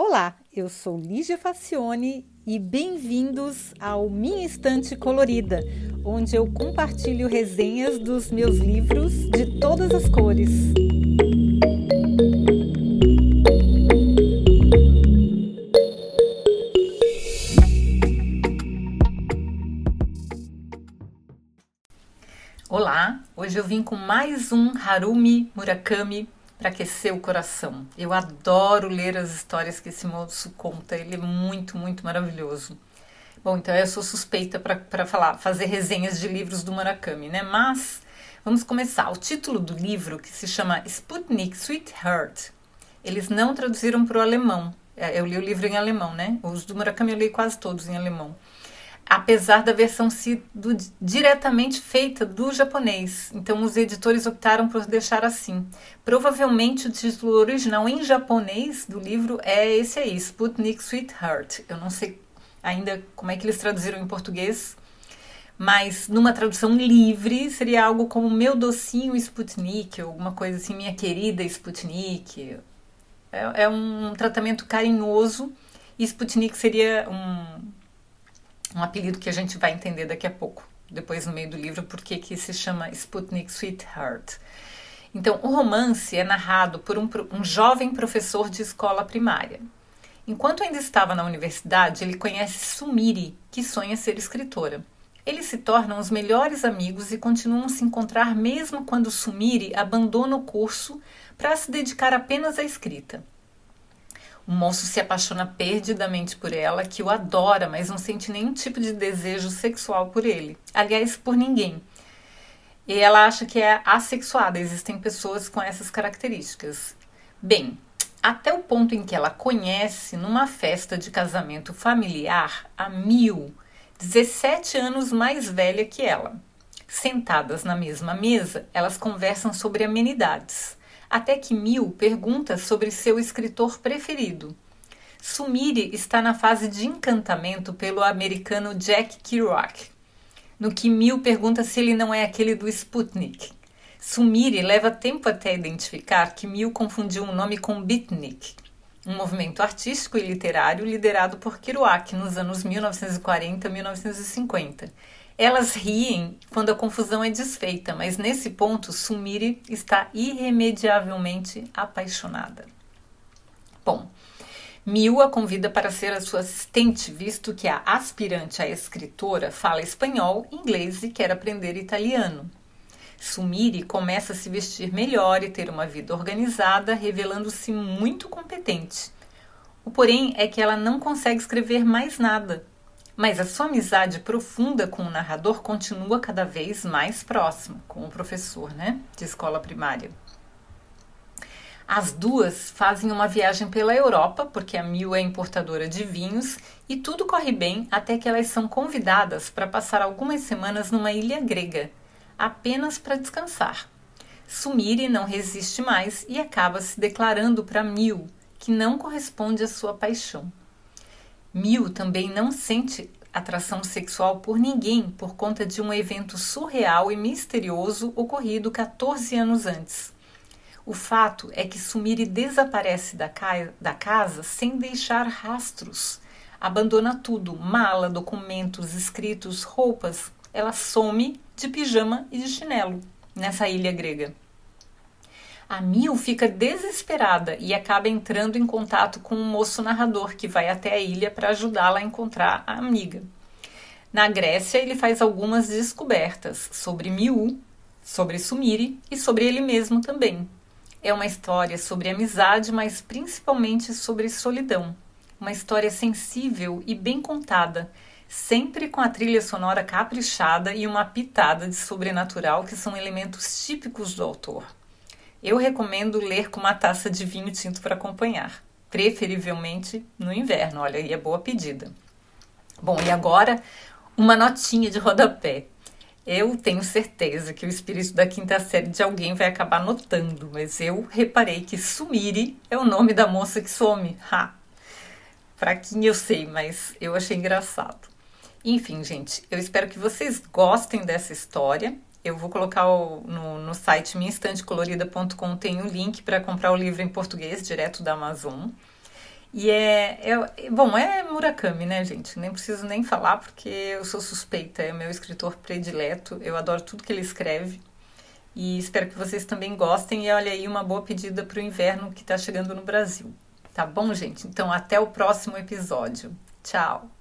Olá, eu sou Lígia Facione e bem-vindos ao Minha Estante Colorida, onde eu compartilho resenhas dos meus livros de todas as cores. Olá, hoje eu vim com mais um Harumi Murakami para aquecer o coração. Eu adoro ler as histórias que esse moço conta, ele é muito, muito maravilhoso. Bom, então eu sou suspeita para falar, fazer resenhas de livros do Murakami, né? Mas vamos começar. O título do livro, que se chama Sputnik Sweetheart, eles não traduziram para o alemão. É, eu li o livro em alemão, né? Os do Murakami eu li quase todos em alemão apesar da versão sido diretamente feita do japonês. Então os editores optaram por deixar assim. Provavelmente o título original em japonês do livro é esse aí, Sputnik Sweetheart. Eu não sei ainda como é que eles traduziram em português, mas numa tradução livre seria algo como meu docinho Sputnik, ou alguma coisa assim, minha querida Sputnik. É, é um tratamento carinhoso. E Sputnik seria um um apelido que a gente vai entender daqui a pouco, depois no meio do livro, porque que se chama Sputnik Sweetheart. Então, o romance é narrado por um, um jovem professor de escola primária. Enquanto ainda estava na universidade, ele conhece Sumiri, que sonha ser escritora. Eles se tornam os melhores amigos e continuam a se encontrar mesmo quando Sumiri abandona o curso para se dedicar apenas à escrita. O moço se apaixona perdidamente por ela, que o adora, mas não sente nenhum tipo de desejo sexual por ele. Aliás, por ninguém. E ela acha que é assexuada. Existem pessoas com essas características. Bem, até o ponto em que ela conhece numa festa de casamento familiar a Mil, 17 anos mais velha que ela. Sentadas na mesma mesa, elas conversam sobre amenidades até que Mil pergunta sobre seu escritor preferido. Sumire está na fase de encantamento pelo americano Jack Kerouac, no que Mil pergunta se ele não é aquele do Sputnik. Sumire leva tempo até identificar que Mil confundiu um nome com Beatnik, um movimento artístico e literário liderado por Kerouac nos anos 1940 e 1950 elas riem quando a confusão é desfeita, mas nesse ponto Sumire está irremediavelmente apaixonada. Bom, Mil a convida para ser a sua assistente, visto que a aspirante a escritora fala espanhol, inglês e quer aprender italiano. Sumire começa a se vestir melhor e ter uma vida organizada, revelando-se muito competente. O porém é que ela não consegue escrever mais nada, mas a sua amizade profunda com o narrador continua cada vez mais próxima, com o professor, né, de escola primária. As duas fazem uma viagem pela Europa, porque a Mil é importadora de vinhos, e tudo corre bem até que elas são convidadas para passar algumas semanas numa ilha grega, apenas para descansar. Sumire não resiste mais e acaba se declarando para Mil, que não corresponde à sua paixão. Mil também não sente atração sexual por ninguém por conta de um evento surreal e misterioso ocorrido 14 anos antes. O fato é que Sumire desaparece da, ca da casa sem deixar rastros. Abandona tudo: mala, documentos, escritos, roupas. Ela some de pijama e de chinelo nessa ilha grega. A Mil fica desesperada e acaba entrando em contato com um moço narrador que vai até a ilha para ajudá-la a encontrar a amiga. Na Grécia, ele faz algumas descobertas sobre Miu, sobre Sumire e sobre ele mesmo também. É uma história sobre amizade, mas principalmente sobre solidão. Uma história sensível e bem contada, sempre com a trilha sonora caprichada e uma pitada de sobrenatural que são elementos típicos do autor. Eu recomendo ler com uma taça de vinho tinto para acompanhar, preferivelmente no inverno. Olha, aí é boa pedida. Bom, e agora uma notinha de rodapé. Eu tenho certeza que o espírito da quinta série de alguém vai acabar notando, mas eu reparei que Sumire é o nome da moça que some. Ha! Fraquinho eu sei, mas eu achei engraçado. Enfim, gente, eu espero que vocês gostem dessa história. Eu vou colocar o, no, no site minhaestantecolorida.com tem o um link para comprar o livro em português direto da Amazon. E é, é, Bom, é Murakami, né, gente? Nem preciso nem falar porque eu sou suspeita, é meu escritor predileto. Eu adoro tudo que ele escreve. E espero que vocês também gostem. E olha aí uma boa pedida para o inverno que está chegando no Brasil. Tá bom, gente? Então, até o próximo episódio. Tchau!